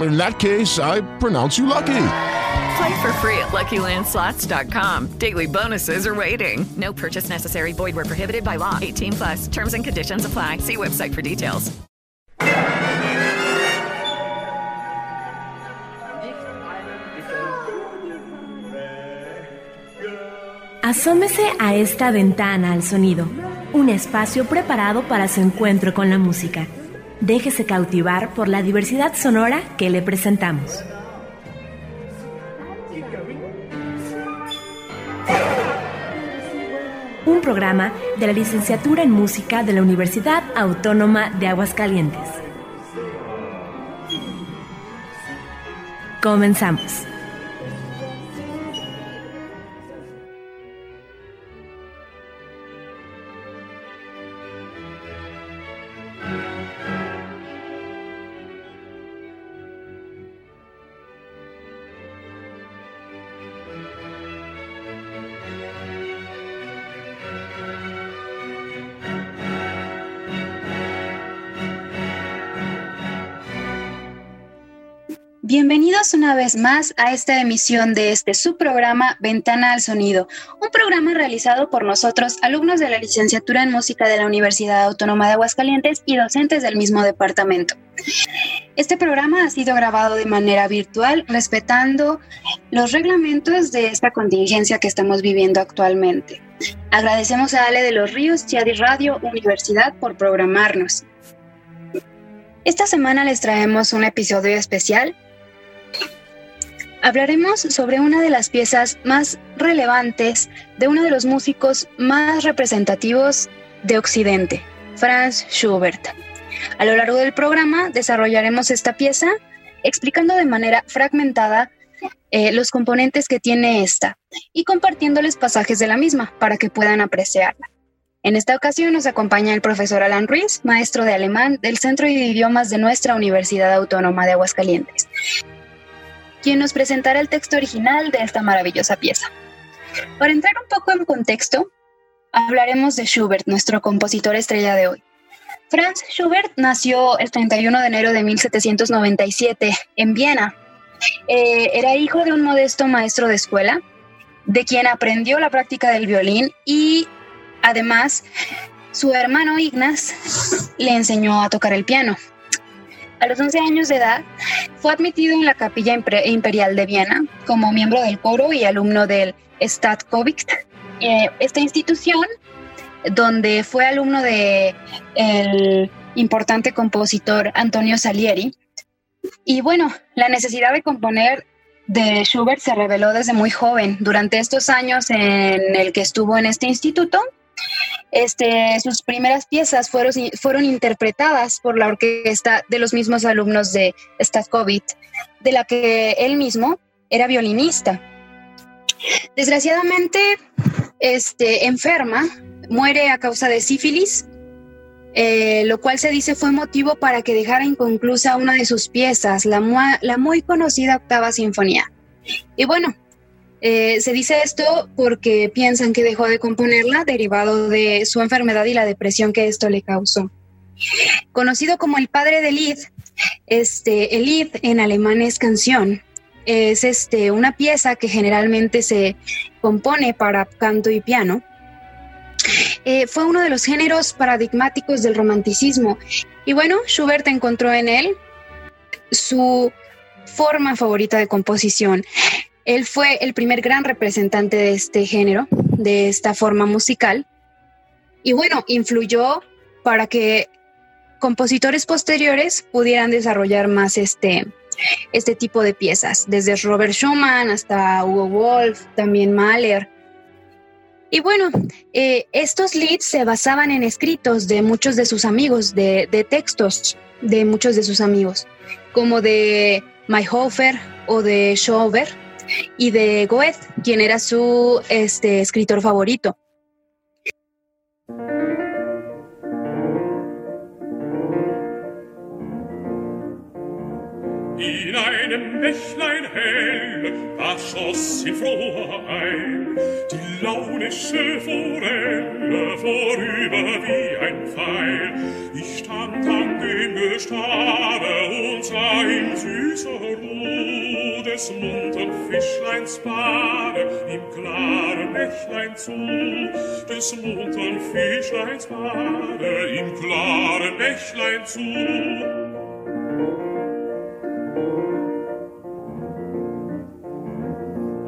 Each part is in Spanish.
In that case, I pronounce you lucky. Play for free at LuckyLandSlots.com. Daily bonuses are waiting. No purchase necessary. Void where prohibited by law. 18 plus. Terms and conditions apply. See website for details. Asómese a esta ventana al sonido, un espacio preparado para su encuentro con la música. Déjese cautivar por la diversidad sonora que le presentamos. Un programa de la licenciatura en música de la Universidad Autónoma de Aguascalientes. Comenzamos. Bienvenidos una vez más a esta emisión de este subprograma Ventana al Sonido, un programa realizado por nosotros, alumnos de la licenciatura en música de la Universidad Autónoma de Aguascalientes y docentes del mismo departamento. Este programa ha sido grabado de manera virtual, respetando los reglamentos de esta contingencia que estamos viviendo actualmente. Agradecemos a Ale de los Ríos, Chiadi Radio Universidad por programarnos. Esta semana les traemos un episodio especial hablaremos sobre una de las piezas más relevantes de uno de los músicos más representativos de Occidente, Franz Schubert. A lo largo del programa desarrollaremos esta pieza explicando de manera fragmentada eh, los componentes que tiene esta y compartiéndoles pasajes de la misma para que puedan apreciarla. En esta ocasión nos acompaña el profesor Alan Ruiz, maestro de alemán del Centro de Idiomas de nuestra Universidad Autónoma de Aguascalientes quien nos presentará el texto original de esta maravillosa pieza. Para entrar un poco en contexto, hablaremos de Schubert, nuestro compositor estrella de hoy. Franz Schubert nació el 31 de enero de 1797 en Viena. Eh, era hijo de un modesto maestro de escuela, de quien aprendió la práctica del violín y además su hermano Ignaz le enseñó a tocar el piano. A los 11 años de edad, fue admitido en la Capilla Imperial de Viena como miembro del coro y alumno del Stadtkovicht. Eh, esta institución, donde fue alumno de el importante compositor Antonio Salieri. Y bueno, la necesidad de componer de Schubert se reveló desde muy joven. Durante estos años en el que estuvo en este instituto, este, sus primeras piezas fueron, fueron interpretadas por la orquesta de los mismos alumnos de Stakovich, de la que él mismo era violinista. Desgraciadamente, este, enferma, muere a causa de sífilis, eh, lo cual se dice fue motivo para que dejara inconclusa una de sus piezas, la, la muy conocida octava sinfonía. Y bueno, eh, se dice esto porque piensan que dejó de componerla derivado de su enfermedad y la depresión que esto le causó. Conocido como el padre del Lied, este, el Lied en alemán es canción. Es este, una pieza que generalmente se compone para canto y piano. Eh, fue uno de los géneros paradigmáticos del romanticismo. Y bueno, Schubert encontró en él su forma favorita de composición. Él fue el primer gran representante de este género, de esta forma musical. Y bueno, influyó para que compositores posteriores pudieran desarrollar más este, este tipo de piezas, desde Robert Schumann hasta Hugo Wolf, también Mahler. Y bueno, eh, estos leads se basaban en escritos de muchos de sus amigos, de, de textos de muchos de sus amigos, como de Mayhofer o de Schauber y de Goethe, quien era su este, escritor favorito. In einem Bächlein hell, da schoss sie froh ein, die launische Forelle vorüber wie ein Pfeil. Ich stand an dem Gestade und sah süßer Ruh des muntern Fischleins Bade im klaren Bächlein zu, des muntern Fischleins Bade im klaren Bächlein zu.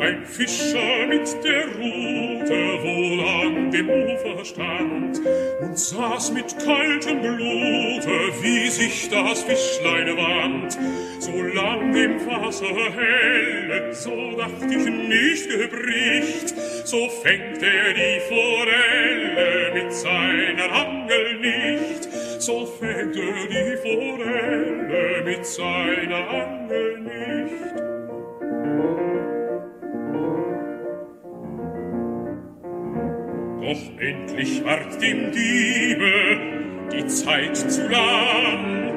Ein Fischer mit der Rute wohl an dem Ufer stand und saß mit kaltem Blute, wie sich das Fischlein wand. So lang dem Wasser helle, so dacht ich nicht gebricht, so fängt er die Forelle mit seiner Angel nicht, so fängt er die Forelle mit seiner Angel nicht. Doch endlich ward dem Diebe die Zeit zu lang.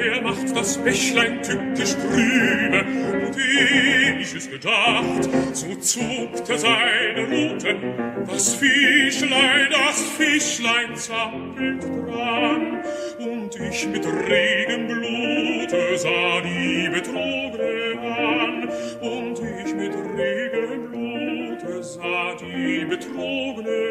Er macht das Bächlein tückisch trübe, und ehe ich es gedacht, so zuckte seine Ruten, das Fischlein, das Fischlein zappelt dran, und ich mit regem Blute sah die Betrogene an, und ich mit regem Blute sah die Betrogene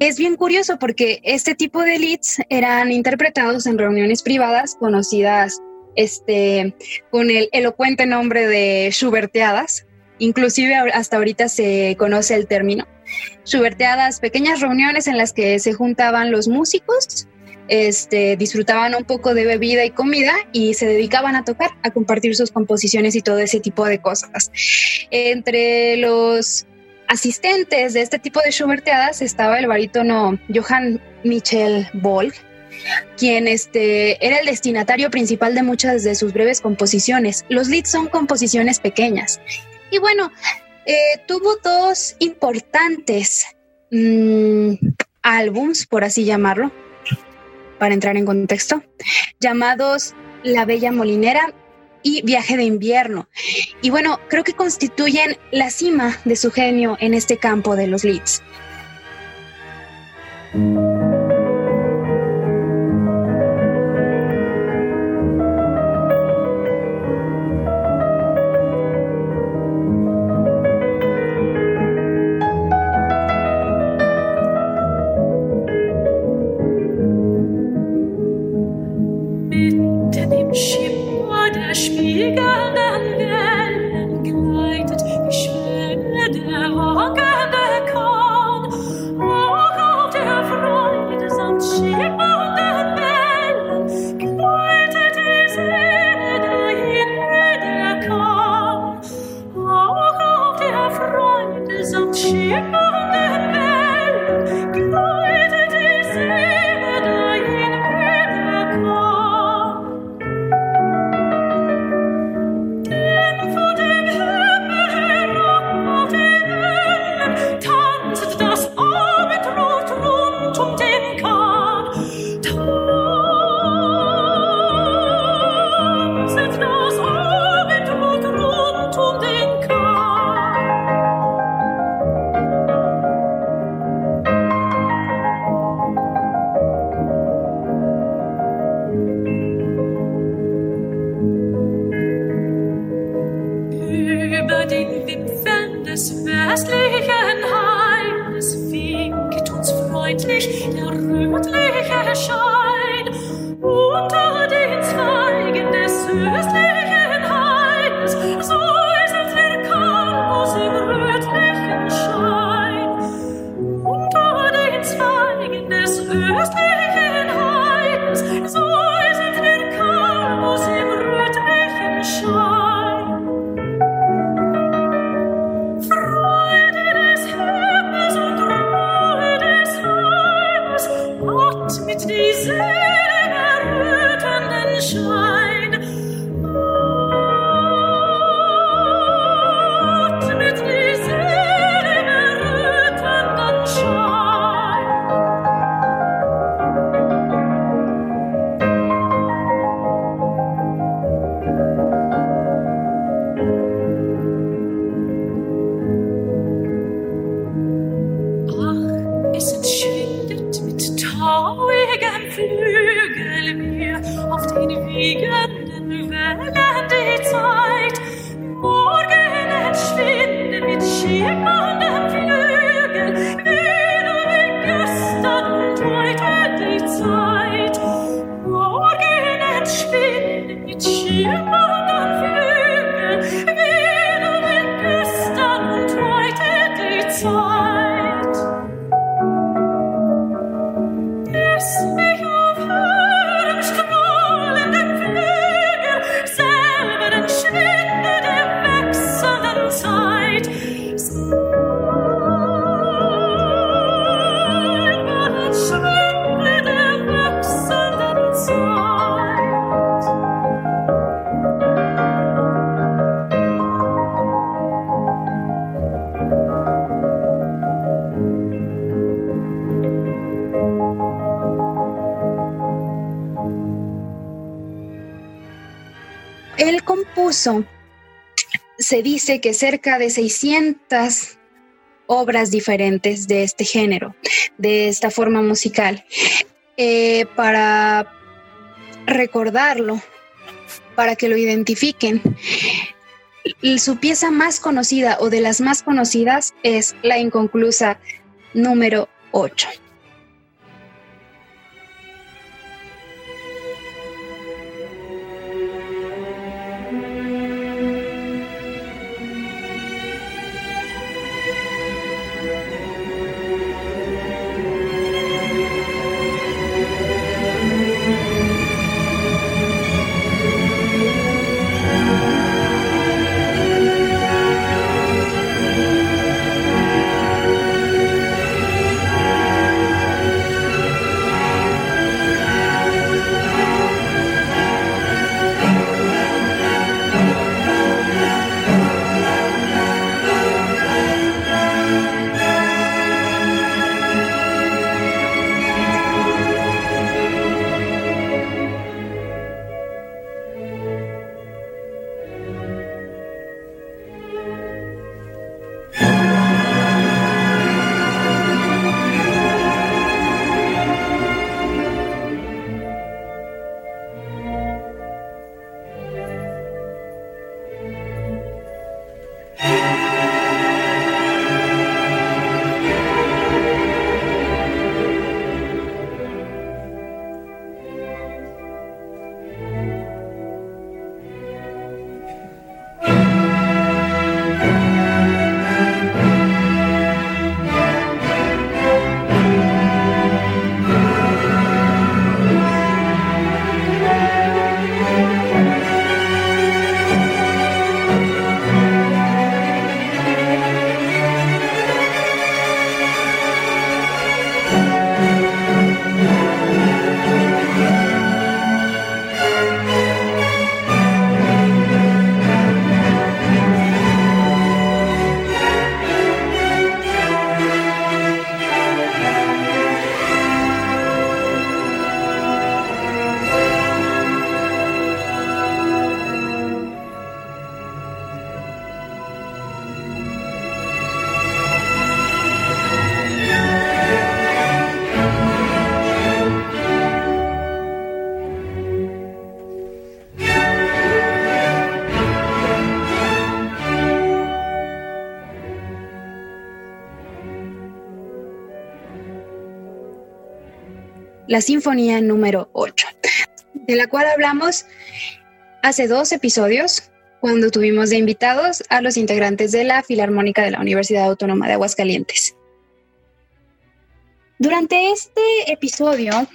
Es bien curioso porque este tipo de leads eran interpretados en reuniones privadas conocidas este, con el elocuente nombre de Schuberteadas. Inclusive hasta ahorita se conoce el término. Schuberteadas, pequeñas reuniones en las que se juntaban los músicos, este, disfrutaban un poco de bebida y comida y se dedicaban a tocar, a compartir sus composiciones y todo ese tipo de cosas. Entre los asistentes de este tipo de Schuberteadas estaba el barítono Johann Michel Volk, quien este, era el destinatario principal de muchas de sus breves composiciones. Los leads son composiciones pequeñas. Y bueno, eh, tuvo dos importantes mm, álbums, por así llamarlo, para entrar en contexto, llamados La Bella Molinera y Viaje de Invierno. Y bueno, creo que constituyen la cima de su genio en este campo de los leads. se dice que cerca de 600 obras diferentes de este género, de esta forma musical. Eh, para recordarlo, para que lo identifiquen, su pieza más conocida o de las más conocidas es La Inconclusa número 8. La Sinfonía número 8, de la cual hablamos hace dos episodios cuando tuvimos de invitados a los integrantes de la Filarmónica de la Universidad Autónoma de Aguascalientes. Durante este episodio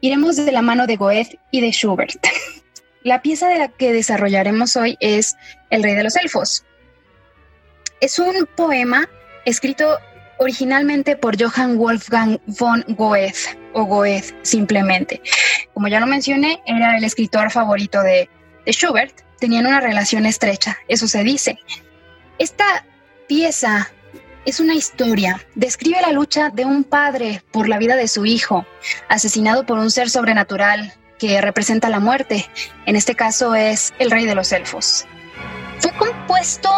iremos de la mano de Goethe y de Schubert. La pieza de la que desarrollaremos hoy es El Rey de los Elfos. Es un poema escrito originalmente por Johann Wolfgang von Goethe, o Goethe simplemente. Como ya lo mencioné, era el escritor favorito de, de Schubert, tenían una relación estrecha, eso se dice. Esta pieza es una historia, describe la lucha de un padre por la vida de su hijo, asesinado por un ser sobrenatural que representa la muerte. En este caso es el rey de los elfos. Fue compuesto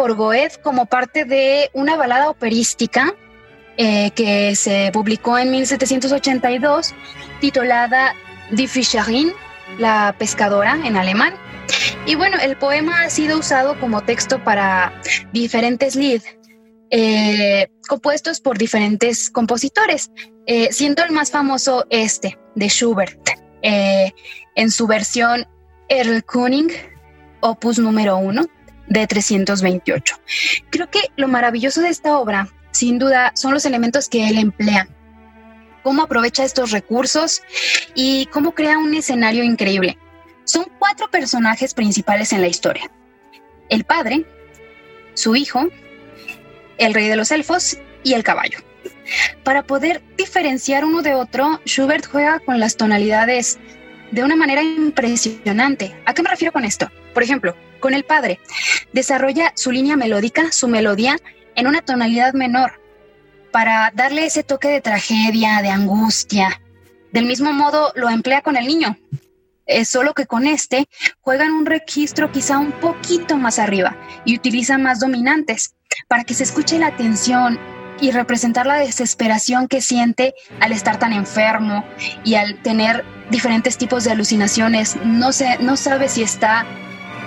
por Goethe como parte de una balada operística eh, que se publicó en 1782 titulada Die Fischerin, la pescadora en alemán. Y bueno, el poema ha sido usado como texto para diferentes Lied, eh, compuestos por diferentes compositores, eh, siendo el más famoso este, de Schubert, en su versión Erlkönig, opus número uno, de 328. Creo que lo maravilloso de esta obra, sin duda, son los elementos que él emplea, cómo aprovecha estos recursos y cómo crea un escenario increíble. Son cuatro personajes principales en la historia. El padre, su hijo, el rey de los elfos y el caballo. Para poder diferenciar uno de otro, Schubert juega con las tonalidades de una manera impresionante. ¿A qué me refiero con esto? Por ejemplo, con el padre, desarrolla su línea melódica, su melodía, en una tonalidad menor, para darle ese toque de tragedia, de angustia. Del mismo modo lo emplea con el niño, es solo que con este juegan un registro quizá un poquito más arriba y utiliza más dominantes para que se escuche la tensión y representar la desesperación que siente al estar tan enfermo y al tener diferentes tipos de alucinaciones. No, se, no sabe si está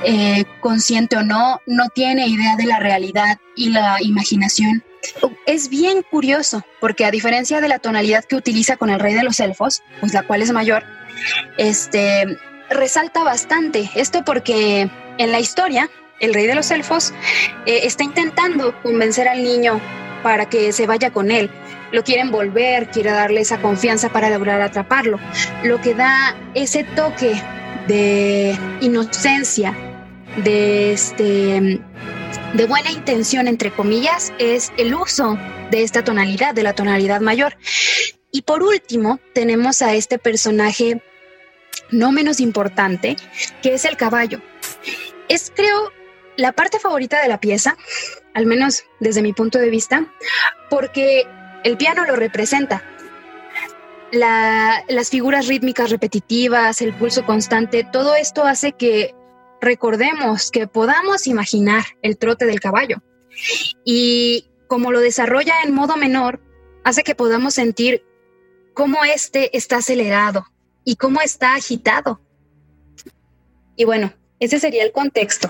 eh, consciente o no, no tiene idea de la realidad y la imaginación. Es bien curioso, porque a diferencia de la tonalidad que utiliza con el rey de los elfos, pues la cual es mayor, este resalta bastante. Esto porque en la historia, el rey de los elfos eh, está intentando convencer al niño para que se vaya con él. Lo quiere envolver, quiere darle esa confianza para lograr atraparlo. Lo que da ese toque de inocencia, de este de buena intención entre comillas es el uso de esta tonalidad, de la tonalidad mayor. Y por último, tenemos a este personaje no menos importante, que es el caballo. Es creo la parte favorita de la pieza, al menos desde mi punto de vista, porque el piano lo representa. las figuras rítmicas repetitivas, el pulso constante, todo esto hace que recordemos, que podamos imaginar el trote del caballo. Y como lo desarrolla en modo menor, hace que podamos sentir cómo este está acelerado y cómo está agitado. Y bueno, ese sería el contexto.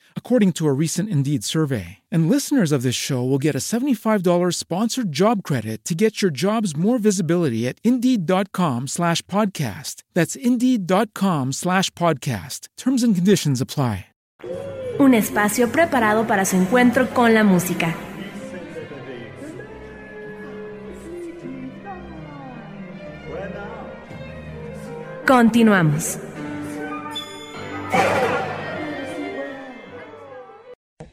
according to a recent Indeed survey. And listeners of this show will get a $75 sponsored job credit to get your jobs more visibility at Indeed.com slash podcast. That's Indeed.com slash podcast. Terms and conditions apply. Un espacio preparado para su encuentro con la música. Continuamos.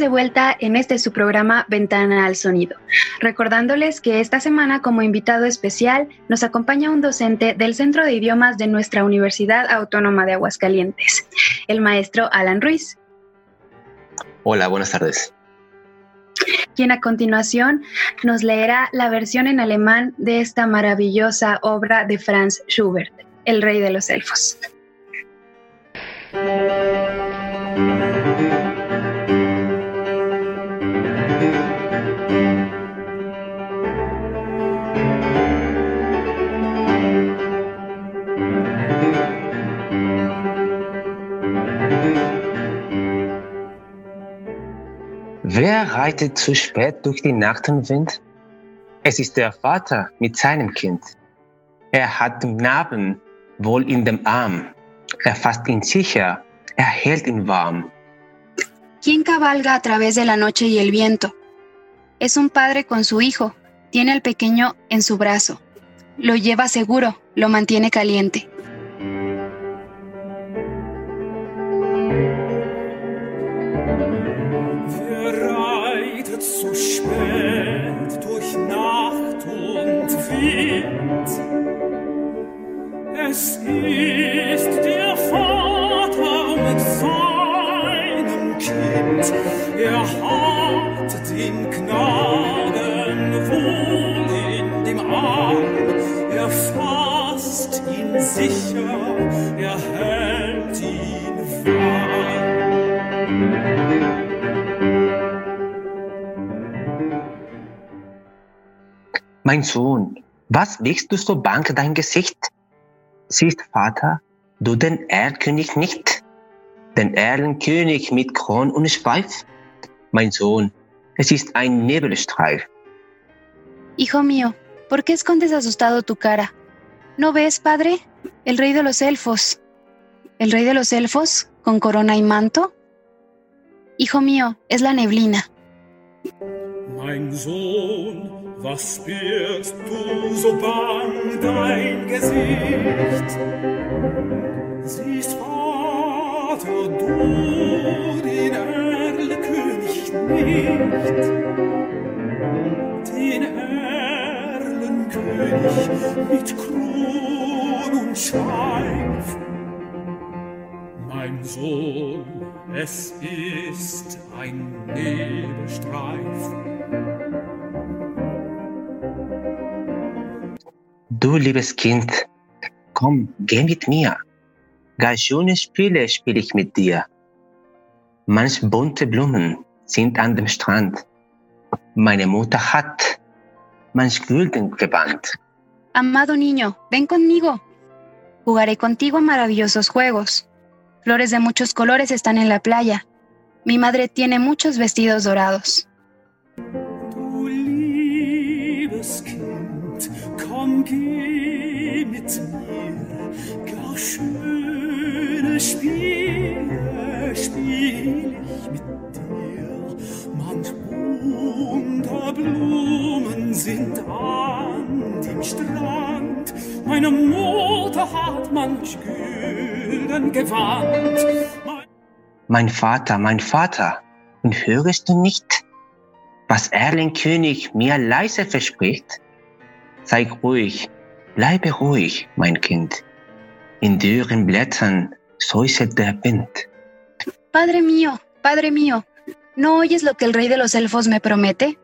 de vuelta en este su programa Ventana al Sonido, recordándoles que esta semana como invitado especial nos acompaña un docente del Centro de Idiomas de nuestra Universidad Autónoma de Aguascalientes, el maestro Alan Ruiz. Hola, buenas tardes. Quien a continuación nos leerá la versión en alemán de esta maravillosa obra de Franz Schubert, El Rey de los Elfos. Wer reitet zu spät durch die Nacht und Wind? Es ist der Vater mit seinem Kind. Er hat den Knaben wohl in dem Arm. Er fasst ihn sicher, er hält ihn warm. ¿Quién cabalga a través de la noche y el viento? Es un padre con su hijo. Tiene al pequeño en su brazo. Lo lleva seguro, lo mantiene caliente. Mein Sohn, was wächst du so bang dein Gesicht? Siehst Vater, du den Erlkönig nicht? Den Erlenkönig mit Kron und Schweif? Mein Sohn, es ist ein Nebelstreif. Hijo mío, ¿por qué escondes asustado tu cara? ¿No ves, padre? El rey de los elfos. ¿El rey de los elfos con corona y manto? Hijo mío, es la neblina. Mein Sohn, was birgst du so bang dein Gesicht? Siehst Vater, du den Erlkönig nicht? Den Erlenkönig mit Kron und Schweif. Mein Sohn, es ist ein Nebelstreif. Du liebes Kind, komm, geh mit mir. Gar schöne Spiele spiele ich mit dir. Manch bunte Blumen sind an dem Strand. Meine Mutter hat manch gülden Gewand. Amado niño, ven conmigo. Jugaré contigo a maravillosos juegos. Flores de muchos colores están en la playa. Mi madre tiene muchos vestidos dorados. Mit mir. Gar schöne Spiele spiel ich mit dir. Manch bunter Blumen sind an dem Strand. Meine Mutter hat manch gülden Gewand. Mein Mein Vater, mein Vater, und hörst du nicht, was Erlenkönig mir leise verspricht? Sei ruhig, bleibe ruhig, mein Kind. In dürren Blättern säuselt der Wind. Padre mío, padre mío, ¿no oyes lo que el rey de los elfos me promete?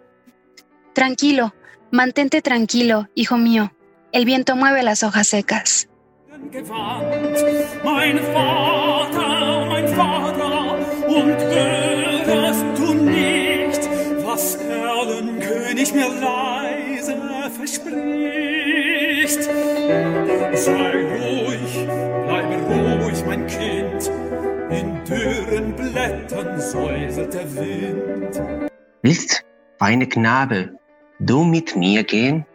Tranquilo, mantente tranquilo, hijo mío. El viento mueve las hojas secas. Erlenkönig mir leise verspricht? Sei ruhig, bleib ruhig, mein Kind, in dürren Blättern säuselt der Wind. Willst, feine Knabe, du mit mir gehen?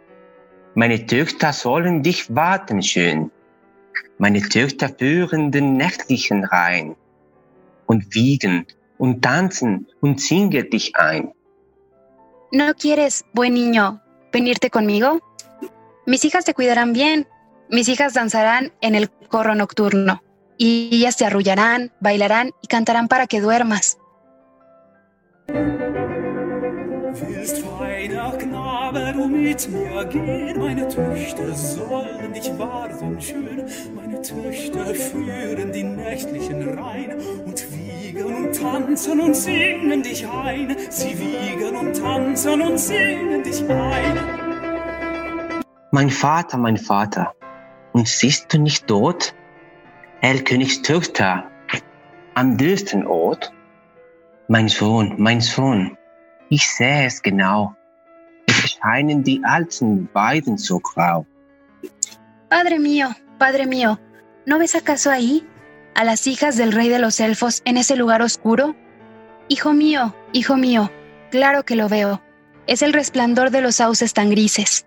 Meine Töchter sollen dich warten schön. Meine Töchter führen den nächtlichen Rhein und wiegen und tanzen und singen dich ein. ¿No quieres, buen niño, venirte conmigo? Mis hijas te cuidarán bien. Mis hijas danzarán en el corro nocturno. Y ellas te arrullarán, bailarán y cantarán para que duermas. Und tanzen und singen dich ein. Sie wiegen und tanzen und singen dich ein. Mein Vater, mein Vater, und siehst du nicht dort? Erlkönigs Töchter, am dürsten Ort? Mein Sohn, mein Sohn, ich sehe es genau. Es scheinen die alten Weiden so grau. Padre mío, Padre mío, ¿no ves acaso ahí a las hijas del rey de los elfos en ese lugar oscuro? Hijo mío, hijo mío, claro que lo veo. Es el resplandor de los sauces tan grises.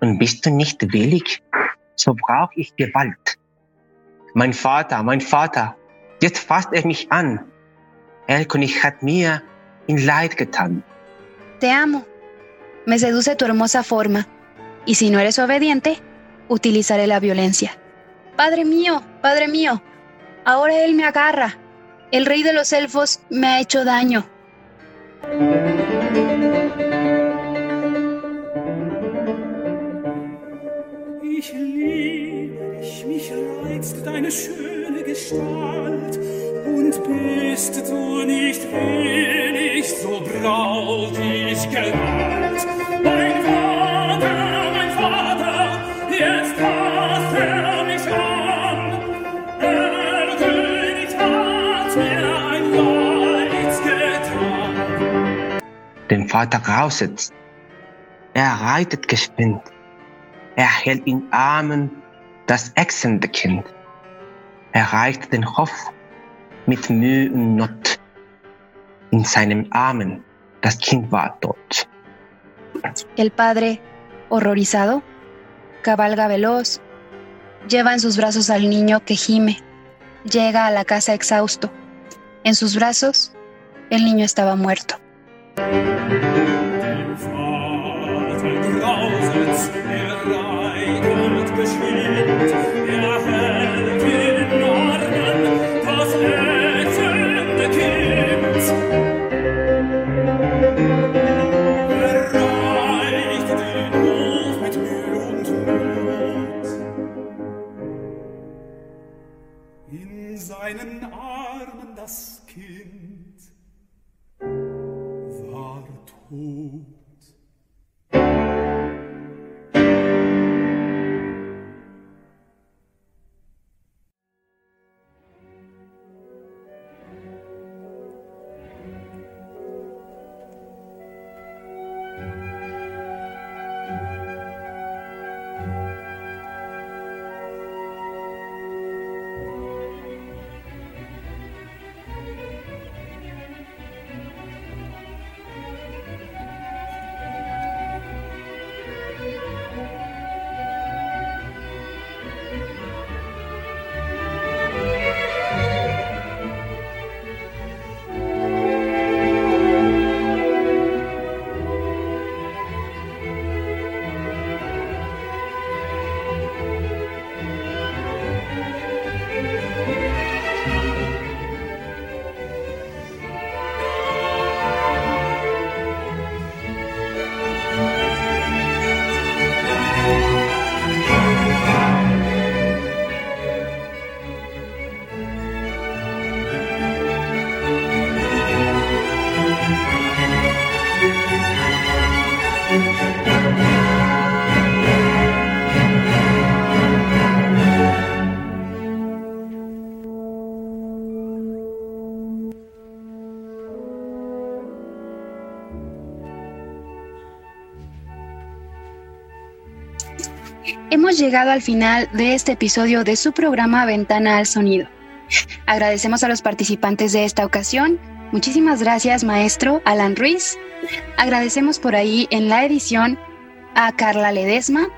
Und bist du nicht willig, so brauch ich Gewalt. Mein Vater, mein Vater, jetzt fasst er mich an. Erlkönig hat mir in Leid getan. Te amo. Me seduce tu hermosa forma. Y si no eres obediente, utilizaré la violencia. Padre mío, Padre mío, ahora él me agarra. El rey de los elfos me ha hecho daño. Ich liebe dich, mich reizt deine schöne Gestalt. Und bist du nicht willig, so brauch ich Gewalt. Mein Vater, mein Vater, jetzt fasst er mich an. Der König hat mir ein Leid getan. Den Vater grauset. Er reitet geschwind. Er hält in Armen das ächzende Kind. Er reicht den Hof mit Mühe und Not. In seinen Armen das Kind war tot. El padre, horrorizado, cabalga veloz, lleva en sus brazos al niño que gime, llega a la casa exhausto. En sus brazos, el niño estaba muerto. Christ in the Lord. Llegado al final de este episodio de su programa Ventana al Sonido. Agradecemos a los participantes de esta ocasión, Muchísimas gracias, maestro Alan Ruiz. Agradecemos por ahí en la edición a Carla Ledesma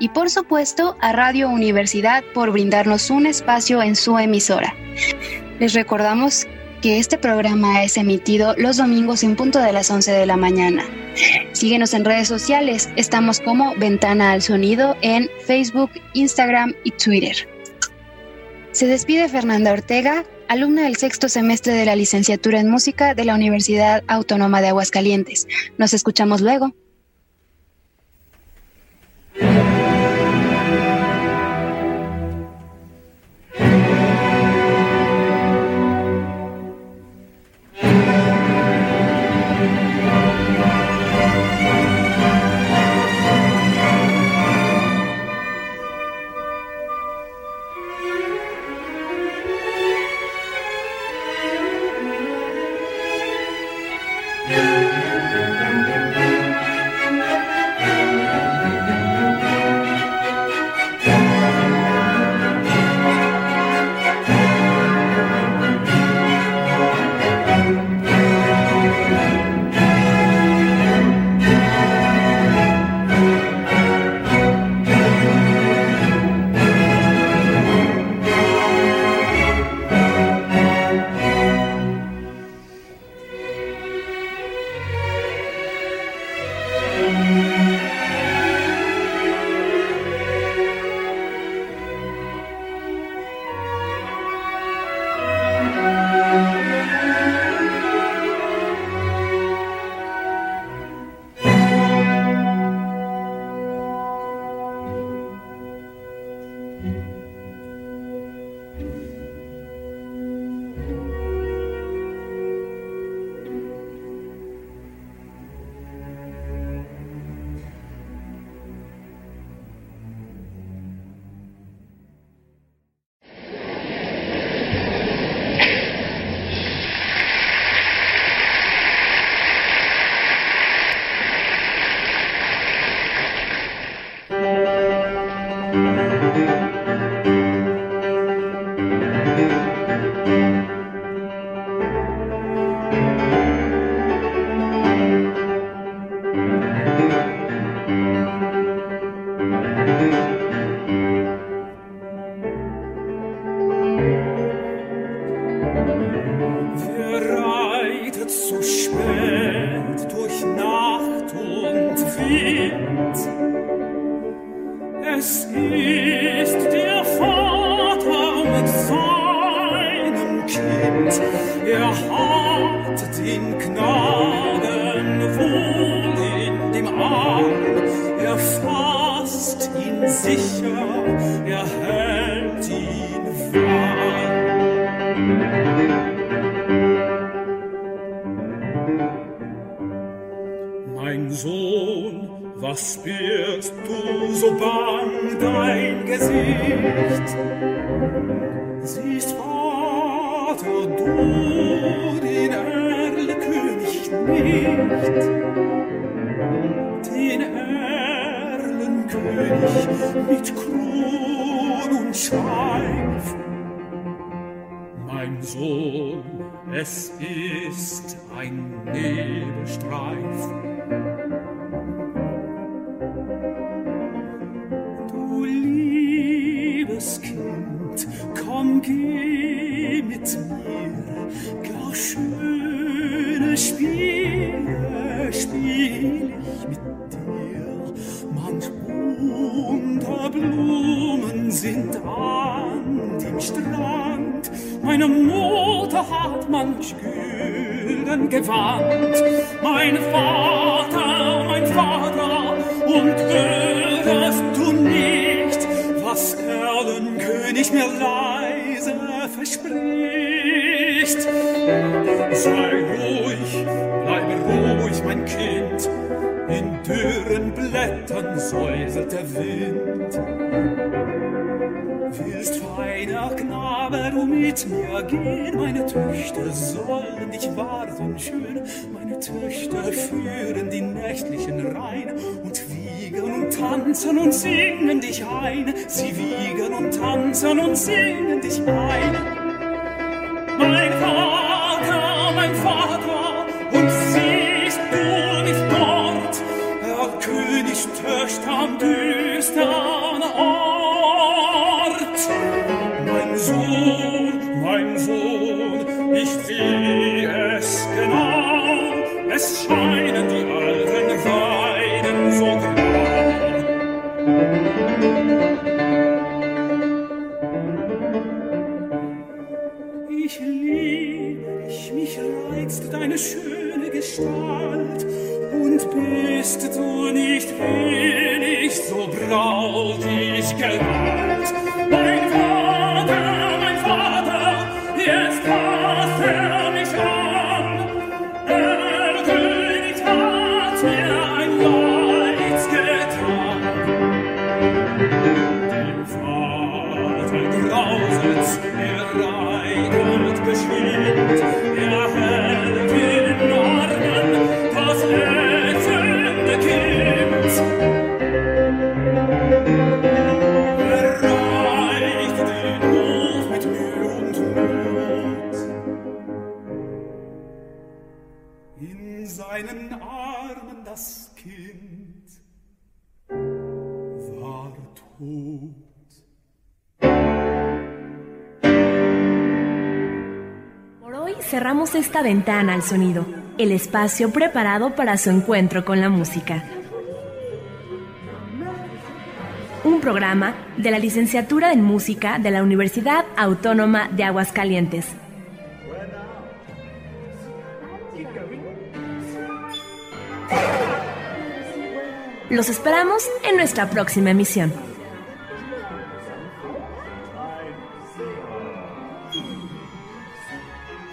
y por supuesto a Radio Universidad por brindarnos un espacio en su emisora. Les recordamos que este programa es emitido los domingos en punto de las 11 de la mañana. Síguenos en redes sociales, estamos como Ventana al Sonido en Facebook, Instagram y Twitter. Se despide Fernanda Ortega, alumna del sexto semestre de la licenciatura en música de la Universidad Autónoma de Aguascalientes. Nos escuchamos luego. mit Kron und Schweif. Mein Sohn, es ist ein Nebelstreif. mit kühlen Gewand. Mein Vater, mein Vater, und hörest du nicht, was Erlenkönig mir leise verspricht? Sei ruhig, bleibe ruhig, mein Kind, in dürren Blättern säuselt der Wind. Kleiner Knabe, du mit mir gehen, meine Töchter sollen dich warten schön, meine Töchter führen die nächtlichen Rhein und wiegen und tanzen und singen dich ein, sie wiegen und tanzen und singen dich ein. Esta ventana al sonido, el espacio preparado para su encuentro con la música. Un programa de la Licenciatura en Música de la Universidad Autónoma de Aguascalientes. Los esperamos en nuestra próxima emisión.